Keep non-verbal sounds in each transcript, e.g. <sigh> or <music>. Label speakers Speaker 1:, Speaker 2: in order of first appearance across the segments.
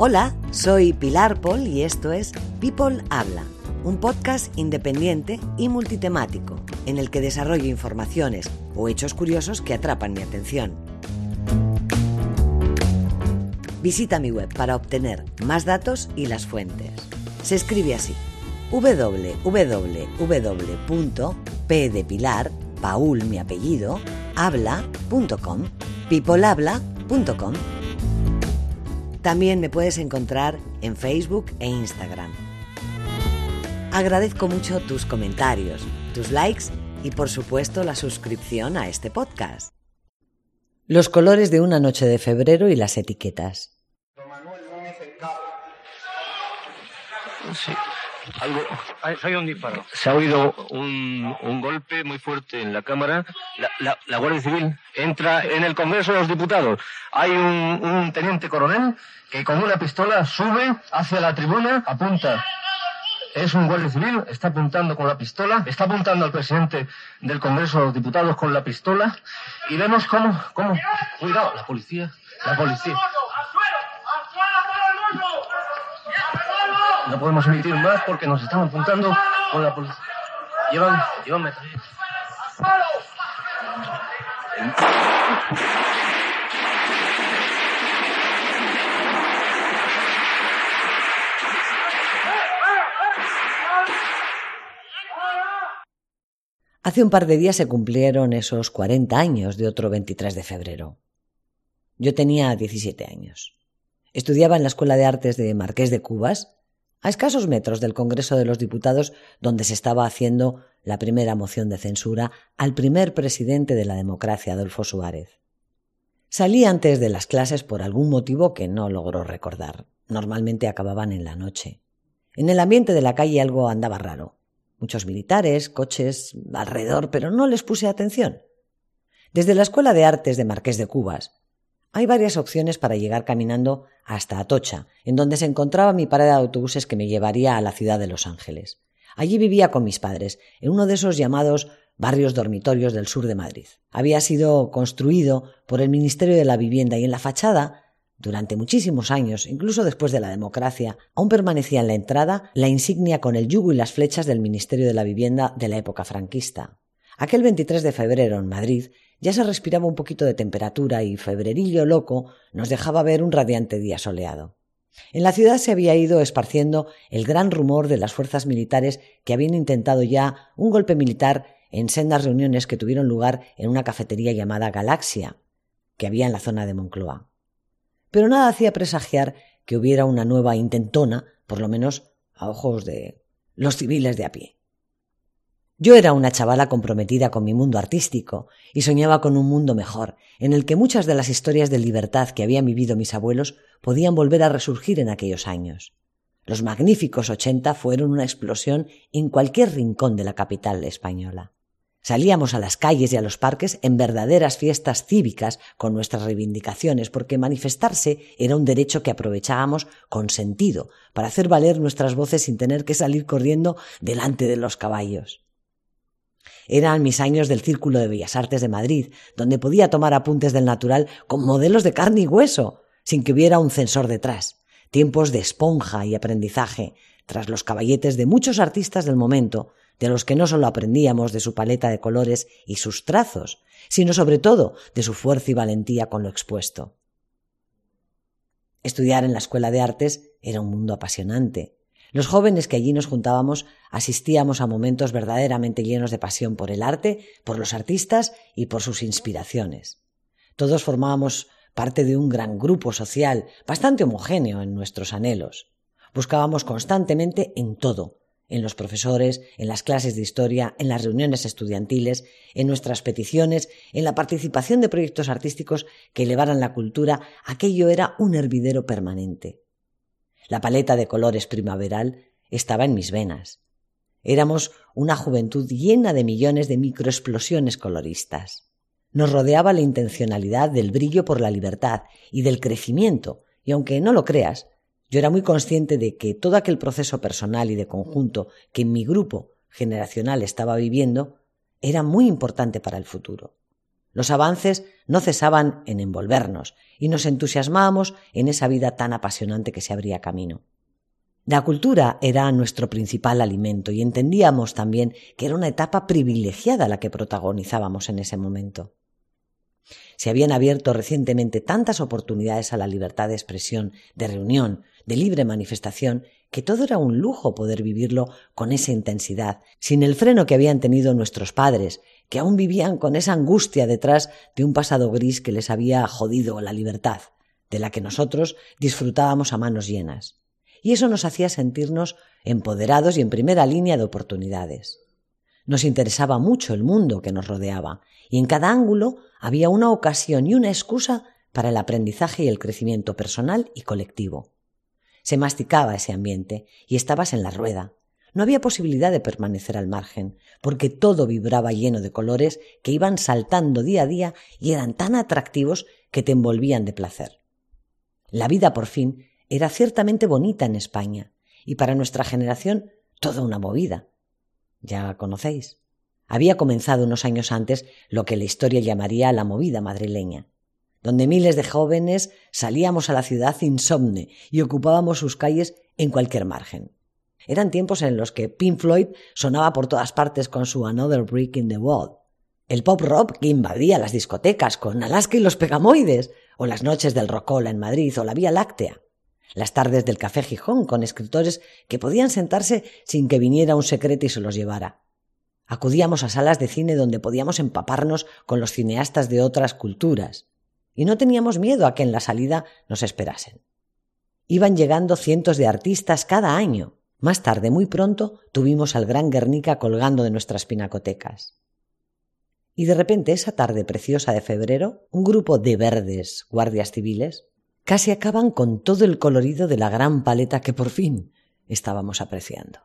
Speaker 1: Hola, soy Pilar Paul y esto es People Habla, un podcast independiente y multitemático en el que desarrollo informaciones o hechos curiosos que atrapan mi atención. Visita mi web para obtener más datos y las fuentes. Se escribe así: www.p de Pilar, Paul mi apellido, habla.com, peoplehabla.com. También me puedes encontrar en Facebook e Instagram. Agradezco mucho tus comentarios, tus likes y por supuesto la suscripción a este podcast. Los colores de una noche de febrero y las etiquetas.
Speaker 2: Sí. Algo, hay, un disparo. Se ha oído un, un, golpe muy fuerte en la Cámara. La, la, la, Guardia Civil entra en el Congreso de los Diputados. Hay un, un teniente coronel que con una pistola sube hacia la tribuna, apunta es un guardia civil, está apuntando con la pistola, está apuntando al presidente del Congreso de los Diputados con la pistola y vemos cómo, cómo, cuidado, la policía, la policía. No podemos emitir más porque nos están apuntando con la policía. Llevan, llevan.
Speaker 1: Hace un par de días se cumplieron esos 40 años de otro 23 de febrero. Yo tenía 17 años. Estudiaba en la Escuela de Artes de Marqués de Cubas a escasos metros del Congreso de los Diputados, donde se estaba haciendo la primera moción de censura al primer presidente de la democracia, Adolfo Suárez. Salí antes de las clases por algún motivo que no logró recordar. Normalmente acababan en la noche. En el ambiente de la calle algo andaba raro. Muchos militares, coches alrededor, pero no les puse atención. Desde la Escuela de Artes de Marqués de Cubas hay varias opciones para llegar caminando hasta Atocha, en donde se encontraba mi parada de autobuses que me llevaría a la ciudad de Los Ángeles. Allí vivía con mis padres, en uno de esos llamados barrios dormitorios del sur de Madrid. Había sido construido por el Ministerio de la Vivienda y en la fachada, durante muchísimos años, incluso después de la democracia, aún permanecía en la entrada la insignia con el yugo y las flechas del Ministerio de la Vivienda de la época franquista. Aquel 23 de febrero en Madrid ya se respiraba un poquito de temperatura y febrerillo loco nos dejaba ver un radiante día soleado. En la ciudad se había ido esparciendo el gran rumor de las fuerzas militares que habían intentado ya un golpe militar en sendas reuniones que tuvieron lugar en una cafetería llamada Galaxia, que había en la zona de Moncloa. Pero nada hacía presagiar que hubiera una nueva intentona, por lo menos a ojos de los civiles de a pie. Yo era una chavala comprometida con mi mundo artístico y soñaba con un mundo mejor, en el que muchas de las historias de libertad que habían vivido mis abuelos podían volver a resurgir en aquellos años. Los magníficos ochenta fueron una explosión en cualquier rincón de la capital española. Salíamos a las calles y a los parques en verdaderas fiestas cívicas con nuestras reivindicaciones, porque manifestarse era un derecho que aprovechábamos con sentido para hacer valer nuestras voces sin tener que salir corriendo delante de los caballos. Eran mis años del Círculo de Bellas Artes de Madrid, donde podía tomar apuntes del natural con modelos de carne y hueso, sin que hubiera un censor detrás. Tiempos de esponja y aprendizaje, tras los caballetes de muchos artistas del momento, de los que no solo aprendíamos de su paleta de colores y sus trazos, sino sobre todo de su fuerza y valentía con lo expuesto. Estudiar en la Escuela de Artes era un mundo apasionante, los jóvenes que allí nos juntábamos asistíamos a momentos verdaderamente llenos de pasión por el arte, por los artistas y por sus inspiraciones. Todos formábamos parte de un gran grupo social, bastante homogéneo en nuestros anhelos. Buscábamos constantemente en todo en los profesores, en las clases de historia, en las reuniones estudiantiles, en nuestras peticiones, en la participación de proyectos artísticos que elevaran la cultura, aquello era un hervidero permanente. La paleta de colores primaveral estaba en mis venas. Éramos una juventud llena de millones de microexplosiones coloristas. Nos rodeaba la intencionalidad del brillo por la libertad y del crecimiento, y aunque no lo creas, yo era muy consciente de que todo aquel proceso personal y de conjunto que en mi grupo generacional estaba viviendo era muy importante para el futuro. Los avances no cesaban en envolvernos y nos entusiasmábamos en esa vida tan apasionante que se abría camino. La cultura era nuestro principal alimento y entendíamos también que era una etapa privilegiada la que protagonizábamos en ese momento. Se habían abierto recientemente tantas oportunidades a la libertad de expresión, de reunión, de libre manifestación, que todo era un lujo poder vivirlo con esa intensidad, sin el freno que habían tenido nuestros padres, que aún vivían con esa angustia detrás de un pasado gris que les había jodido la libertad, de la que nosotros disfrutábamos a manos llenas. Y eso nos hacía sentirnos empoderados y en primera línea de oportunidades. Nos interesaba mucho el mundo que nos rodeaba, y en cada ángulo había una ocasión y una excusa para el aprendizaje y el crecimiento personal y colectivo. Se masticaba ese ambiente y estabas en la rueda. No había posibilidad de permanecer al margen, porque todo vibraba lleno de colores que iban saltando día a día y eran tan atractivos que te envolvían de placer. La vida, por fin, era ciertamente bonita en España, y para nuestra generación toda una movida. Ya conocéis. Había comenzado unos años antes lo que la historia llamaría la movida madrileña, donde miles de jóvenes salíamos a la ciudad insomne y ocupábamos sus calles en cualquier margen. Eran tiempos en los que Pink Floyd sonaba por todas partes con su Another Brick in the Wall, el pop rock que invadía las discotecas con Alaska y los Pegamoides, o las noches del Rocola en Madrid o la Vía Láctea, las tardes del Café Gijón con escritores que podían sentarse sin que viniera un secreto y se los llevara. Acudíamos a salas de cine donde podíamos empaparnos con los cineastas de otras culturas, y no teníamos miedo a que en la salida nos esperasen. Iban llegando cientos de artistas cada año. Más tarde, muy pronto, tuvimos al gran Guernica colgando de nuestras pinacotecas. Y de repente, esa tarde preciosa de febrero, un grupo de verdes guardias civiles casi acaban con todo el colorido de la gran paleta que por fin estábamos apreciando.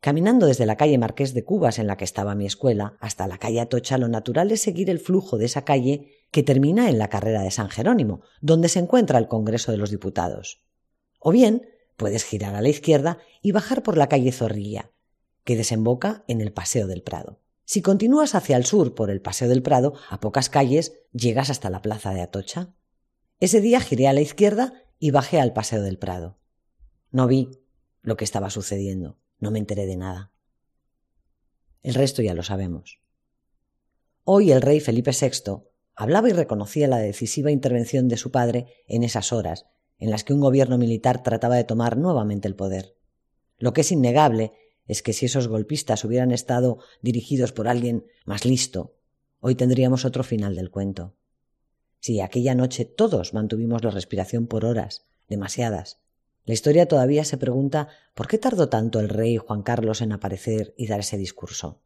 Speaker 1: Caminando desde la calle Marqués de Cubas, en la que estaba mi escuela, hasta la calle Atocha, lo natural es seguir el flujo de esa calle que termina en la carrera de San Jerónimo, donde se encuentra el Congreso de los Diputados. O bien, puedes girar a la izquierda y bajar por la calle Zorrilla, que desemboca en el Paseo del Prado. Si continúas hacia el sur por el Paseo del Prado, a pocas calles llegas hasta la plaza de Atocha. Ese día giré a la izquierda y bajé al Paseo del Prado. No vi lo que estaba sucediendo. No me enteré de nada. El resto ya lo sabemos. Hoy el rey Felipe VI hablaba y reconocía la decisiva intervención de su padre en esas horas en las que un gobierno militar trataba de tomar nuevamente el poder. Lo que es innegable es que si esos golpistas hubieran estado dirigidos por alguien más listo, hoy tendríamos otro final del cuento. Si aquella noche todos mantuvimos la respiración por horas, demasiadas, la historia todavía se pregunta por qué tardó tanto el rey Juan Carlos en aparecer y dar ese discurso.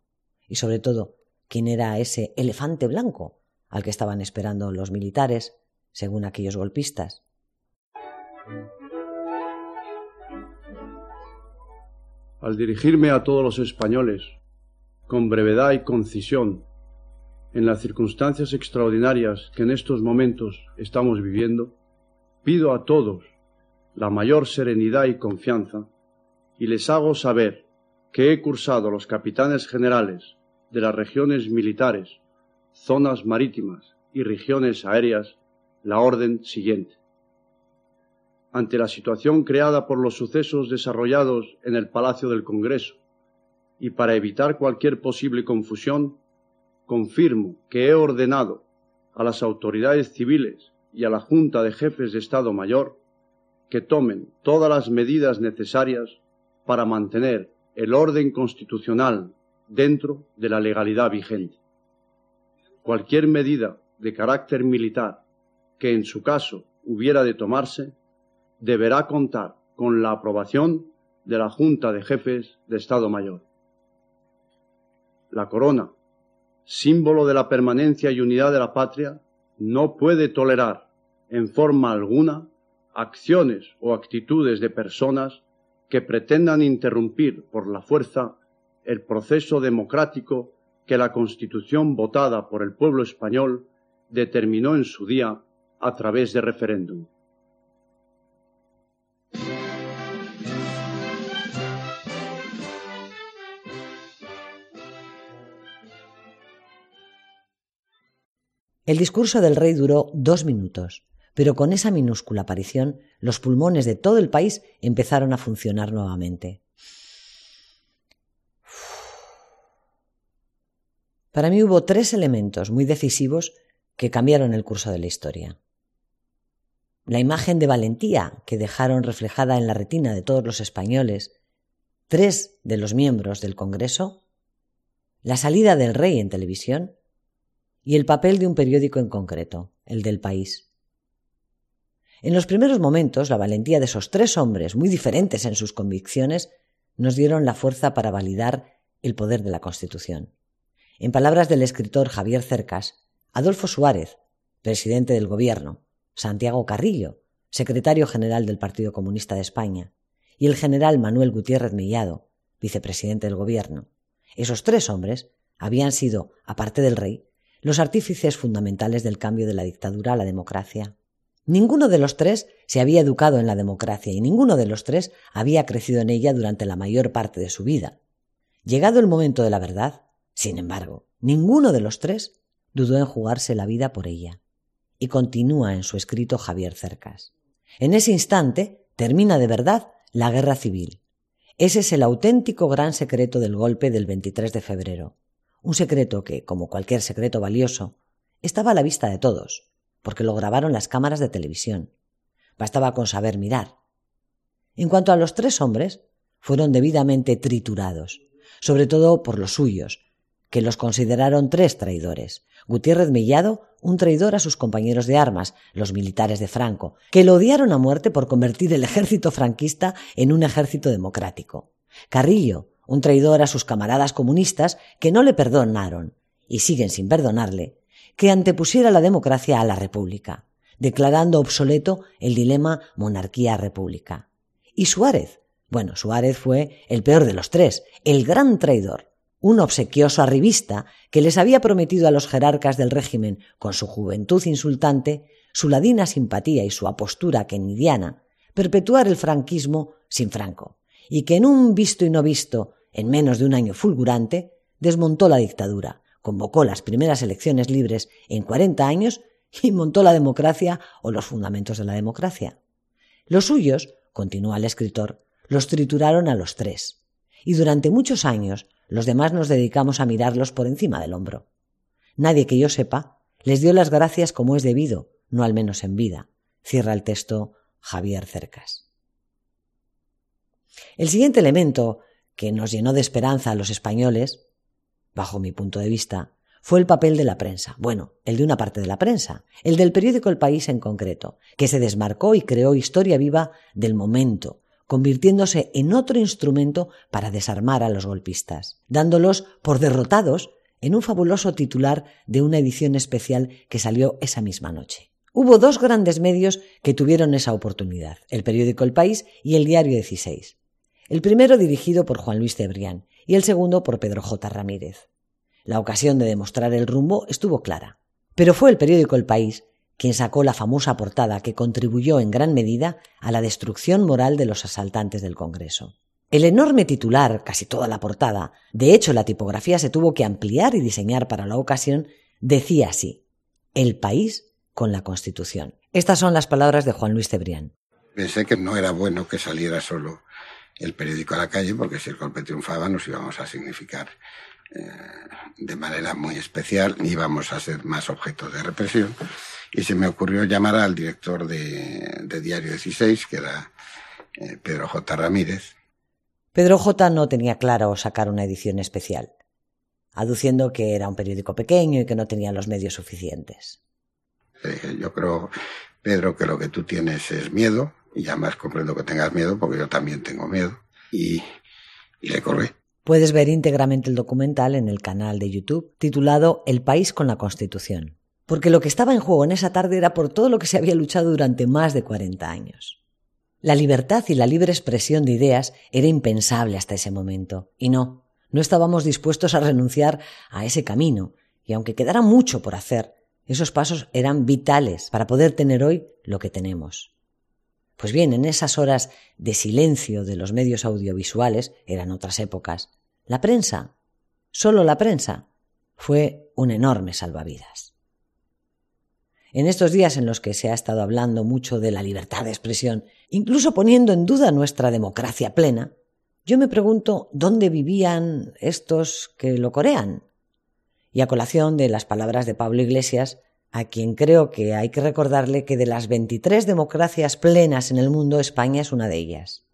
Speaker 1: Y sobre todo, quién era ese elefante blanco al que estaban esperando los militares, según aquellos golpistas.
Speaker 3: Al dirigirme a todos los españoles, con brevedad y concisión, en las circunstancias extraordinarias que en estos momentos estamos viviendo, pido a todos la mayor serenidad y confianza, y les hago saber que he cursado los capitanes generales de las regiones militares, zonas marítimas y regiones aéreas la orden siguiente. Ante la situación creada por los sucesos desarrollados en el Palacio del Congreso y para evitar cualquier posible confusión, confirmo que he ordenado a las autoridades civiles y a la Junta de Jefes de Estado Mayor que tomen todas las medidas necesarias para mantener el orden constitucional dentro de la legalidad vigente. Cualquier medida de carácter militar que en su caso hubiera de tomarse deberá contar con la aprobación de la Junta de Jefes de Estado Mayor. La corona, símbolo de la permanencia y unidad de la patria, no puede tolerar en forma alguna acciones o actitudes de personas que pretendan interrumpir por la fuerza el proceso democrático que la Constitución votada por el pueblo español determinó en su día a través de referéndum.
Speaker 1: El discurso del rey duró dos minutos, pero con esa minúscula aparición los pulmones de todo el país empezaron a funcionar nuevamente. <sighs> Para mí hubo tres elementos muy decisivos que cambiaron el curso de la historia. La imagen de valentía que dejaron reflejada en la retina de todos los españoles tres de los miembros del Congreso, la salida del rey en televisión y el papel de un periódico en concreto, el del país. En los primeros momentos, la valentía de esos tres hombres, muy diferentes en sus convicciones, nos dieron la fuerza para validar el poder de la Constitución. En palabras del escritor Javier Cercas, Adolfo Suárez, presidente del Gobierno, Santiago Carrillo, secretario general del Partido Comunista de España, y el general Manuel Gutiérrez Mellado, vicepresidente del Gobierno. Esos tres hombres habían sido, aparte del rey, los artífices fundamentales del cambio de la dictadura a la democracia. Ninguno de los tres se había educado en la democracia y ninguno de los tres había crecido en ella durante la mayor parte de su vida. Llegado el momento de la verdad, sin embargo, ninguno de los tres dudó en jugarse la vida por ella. Y continúa en su escrito Javier Cercas. En ese instante termina de verdad la guerra civil. Ese es el auténtico gran secreto del golpe del 23 de febrero un secreto que, como cualquier secreto valioso, estaba a la vista de todos, porque lo grabaron las cámaras de televisión. Bastaba con saber mirar. En cuanto a los tres hombres, fueron debidamente triturados, sobre todo por los suyos, que los consideraron tres traidores. Gutiérrez Mellado, un traidor a sus compañeros de armas, los militares de Franco, que lo odiaron a muerte por convertir el ejército franquista en un ejército democrático. Carrillo, un traidor a sus camaradas comunistas que no le perdonaron, y siguen sin perdonarle, que antepusiera la democracia a la república, declarando obsoleto el dilema monarquía-república. Y Suárez, bueno, Suárez fue el peor de los tres, el gran traidor, un obsequioso arribista que les había prometido a los jerarcas del régimen, con su juventud insultante, su ladina simpatía y su apostura kenidiana, perpetuar el franquismo sin Franco, y que en un visto y no visto en menos de un año fulgurante, desmontó la dictadura, convocó las primeras elecciones libres en 40 años y montó la democracia o los fundamentos de la democracia. Los suyos, continúa el escritor, los trituraron a los tres. Y durante muchos años los demás nos dedicamos a mirarlos por encima del hombro. Nadie que yo sepa les dio las gracias como es debido, no al menos en vida. Cierra el texto Javier Cercas. El siguiente elemento que nos llenó de esperanza a los españoles, bajo mi punto de vista, fue el papel de la prensa. Bueno, el de una parte de la prensa, el del periódico El País en concreto, que se desmarcó y creó historia viva del momento, convirtiéndose en otro instrumento para desarmar a los golpistas, dándolos por derrotados en un fabuloso titular de una edición especial que salió esa misma noche. Hubo dos grandes medios que tuvieron esa oportunidad, el periódico El País y el diario 16 el primero dirigido por Juan Luis Cebrián y el segundo por Pedro J. Ramírez. La ocasión de demostrar el rumbo estuvo clara, pero fue el periódico El País quien sacó la famosa portada que contribuyó en gran medida a la destrucción moral de los asaltantes del Congreso. El enorme titular, casi toda la portada, de hecho la tipografía se tuvo que ampliar y diseñar para la ocasión, decía así, El país con la Constitución. Estas son las palabras de Juan Luis Cebrián.
Speaker 4: Pensé que no era bueno que saliera solo el periódico a la calle, porque si el golpe triunfaba nos íbamos a significar eh, de manera muy especial, íbamos a ser más objeto de represión. Y se me ocurrió llamar al director de, Diario 16, que era eh, Pedro J. Ramírez.
Speaker 1: Pedro J. no tenía claro sacar una edición especial, aduciendo que era un periódico pequeño y que no tenía los medios suficientes.
Speaker 4: yo creo, Pedro, que lo que tú tienes es miedo, y además comprendo que tengas miedo porque yo también tengo miedo. y, le corrí.
Speaker 1: Puedes ver íntegramente el documental en el canal de YouTube titulado El país con la Constitución. Porque lo que estaba en juego en esa tarde era por todo lo que se había luchado durante más de 40 años. La libertad y la libre expresión de ideas era impensable hasta ese momento. Y no, no estábamos dispuestos a renunciar a ese camino. Y aunque quedara mucho por hacer, esos pasos eran vitales para poder tener hoy lo que tenemos. Pues bien, en esas horas de silencio de los medios audiovisuales, eran otras épocas, la prensa, solo la prensa, fue un enorme salvavidas. En estos días en los que se ha estado hablando mucho de la libertad de expresión, incluso poniendo en duda nuestra democracia plena, yo me pregunto dónde vivían estos que lo corean. Y a colación de las palabras de Pablo Iglesias, a quien creo que hay que recordarle que de las 23 democracias plenas en el mundo, España es una de ellas.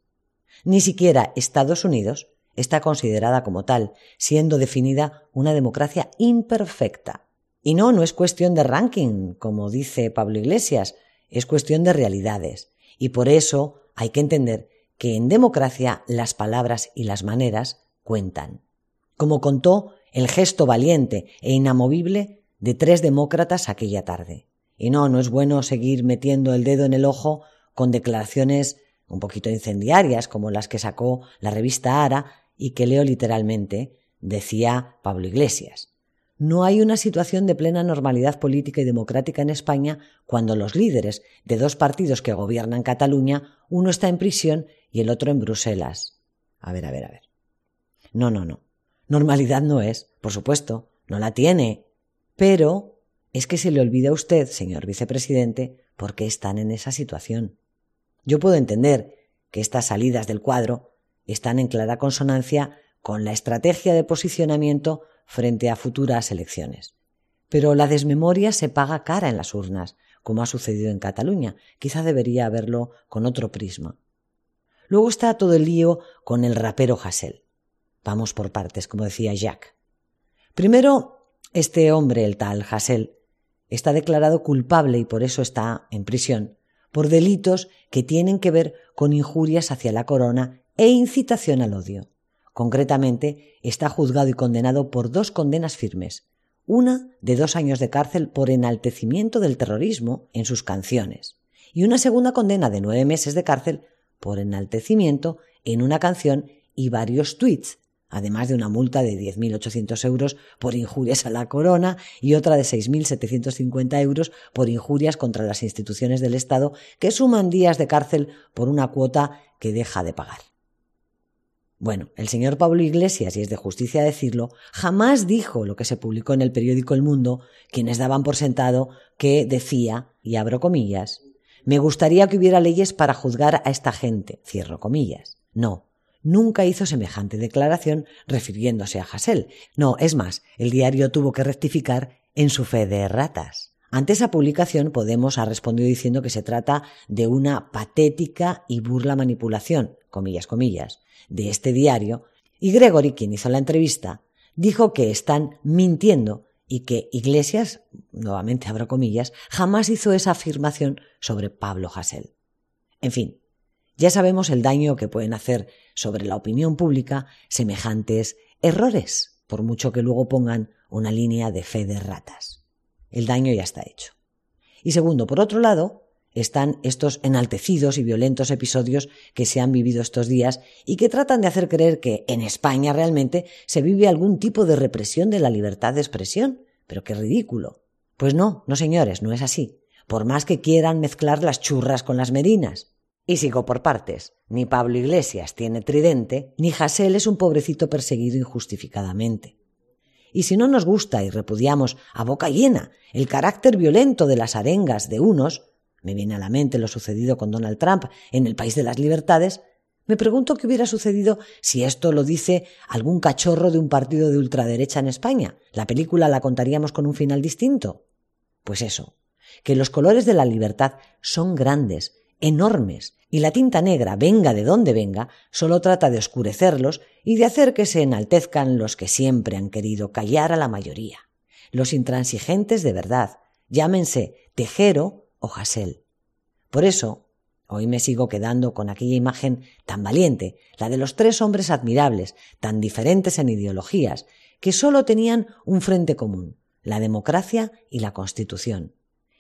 Speaker 1: Ni siquiera Estados Unidos está considerada como tal, siendo definida una democracia imperfecta. Y no, no es cuestión de ranking, como dice Pablo Iglesias, es cuestión de realidades. Y por eso hay que entender que en democracia las palabras y las maneras cuentan. Como contó el gesto valiente e inamovible de tres demócratas aquella tarde. Y no, no es bueno seguir metiendo el dedo en el ojo con declaraciones un poquito incendiarias como las que sacó la revista Ara y que leo literalmente, decía Pablo Iglesias. No hay una situación de plena normalidad política y democrática en España cuando los líderes de dos partidos que gobiernan Cataluña, uno está en prisión y el otro en Bruselas. A ver, a ver, a ver. No, no, no. Normalidad no es, por supuesto, no la tiene. Pero es que se le olvida a usted, señor vicepresidente, por qué están en esa situación. Yo puedo entender que estas salidas del cuadro están en clara consonancia con la estrategia de posicionamiento frente a futuras elecciones. Pero la desmemoria se paga cara en las urnas, como ha sucedido en Cataluña. Quizá debería haberlo con otro prisma. Luego está todo el lío con el rapero Hassel. Vamos por partes, como decía Jack. Primero, este hombre, el tal Hassel, está declarado culpable y por eso está en prisión, por delitos que tienen que ver con injurias hacia la corona e incitación al odio. Concretamente, está juzgado y condenado por dos condenas firmes, una de dos años de cárcel por enaltecimiento del terrorismo en sus canciones, y una segunda condena de nueve meses de cárcel por enaltecimiento en una canción y varios tweets, además de una multa de 10.800 euros por injurias a la corona y otra de 6.750 euros por injurias contra las instituciones del Estado, que suman días de cárcel por una cuota que deja de pagar. Bueno, el señor Pablo Iglesias, y es de justicia decirlo, jamás dijo lo que se publicó en el periódico El Mundo, quienes daban por sentado que decía, y abro comillas, me gustaría que hubiera leyes para juzgar a esta gente, cierro comillas. No, nunca hizo semejante declaración refiriéndose a Hassel. No, es más, el diario tuvo que rectificar en su fe de ratas. Ante esa publicación, Podemos ha respondido diciendo que se trata de una patética y burla manipulación, comillas, comillas, de este diario, y Gregory, quien hizo la entrevista, dijo que están mintiendo y que Iglesias, nuevamente abro comillas, jamás hizo esa afirmación sobre Pablo Hassel. En fin, ya sabemos el daño que pueden hacer sobre la opinión pública semejantes errores, por mucho que luego pongan una línea de fe de ratas. El daño ya está hecho. Y segundo, por otro lado, están estos enaltecidos y violentos episodios que se han vivido estos días y que tratan de hacer creer que en España realmente se vive algún tipo de represión de la libertad de expresión. Pero qué ridículo. Pues no, no señores, no es así. Por más que quieran mezclar las churras con las merinas. Y sigo por partes. Ni Pablo Iglesias tiene tridente, ni Hassel es un pobrecito perseguido injustificadamente. Y si no nos gusta y repudiamos a boca llena el carácter violento de las arengas de unos, me viene a la mente lo sucedido con Donald Trump en el país de las libertades, me pregunto qué hubiera sucedido si esto lo dice algún cachorro de un partido de ultraderecha en España. ¿La película la contaríamos con un final distinto? Pues eso, que los colores de la libertad son grandes, enormes, y la tinta negra, venga de donde venga, solo trata de oscurecerlos y de hacer que se enaltezcan los que siempre han querido callar a la mayoría, los intransigentes de verdad, llámense Tejero o Hassel. Por eso, Hoy me sigo quedando con aquella imagen tan valiente, la de los tres hombres admirables, tan diferentes en ideologías, que solo tenían un frente común, la democracia y la Constitución.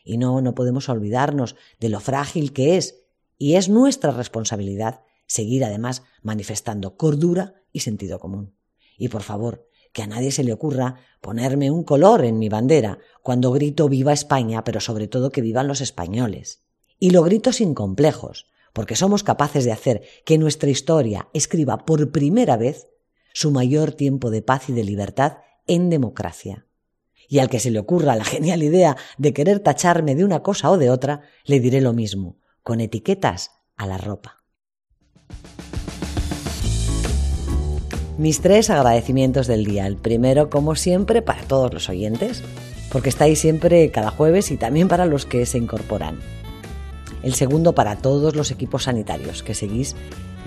Speaker 1: Y no, no podemos olvidarnos de lo frágil que es, y es nuestra responsabilidad seguir además manifestando cordura y sentido común. Y por favor, que a nadie se le ocurra ponerme un color en mi bandera cuando grito viva España, pero sobre todo que vivan los españoles. Y lo grito sin complejos, porque somos capaces de hacer que nuestra historia escriba por primera vez su mayor tiempo de paz y de libertad en democracia. Y al que se le ocurra la genial idea de querer tacharme de una cosa o de otra, le diré lo mismo, con etiquetas a la ropa. Mis tres agradecimientos del día. El primero, como siempre, para todos los oyentes, porque estáis siempre cada jueves y también para los que se incorporan. El segundo, para todos los equipos sanitarios, que seguís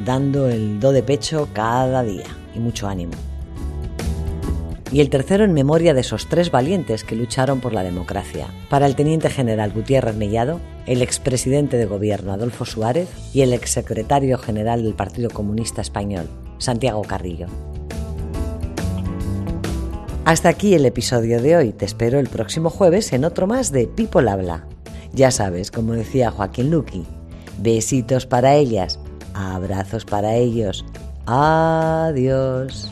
Speaker 1: dando el do de pecho cada día y mucho ánimo y el tercero en memoria de esos tres valientes que lucharon por la democracia. Para el teniente general Gutiérrez Mellado, el expresidente de gobierno Adolfo Suárez y el exsecretario general del Partido Comunista Español, Santiago Carrillo. Hasta aquí el episodio de hoy. Te espero el próximo jueves en otro más de People Habla. Ya sabes, como decía Joaquín Luqui, besitos para ellas, abrazos para ellos. Adiós.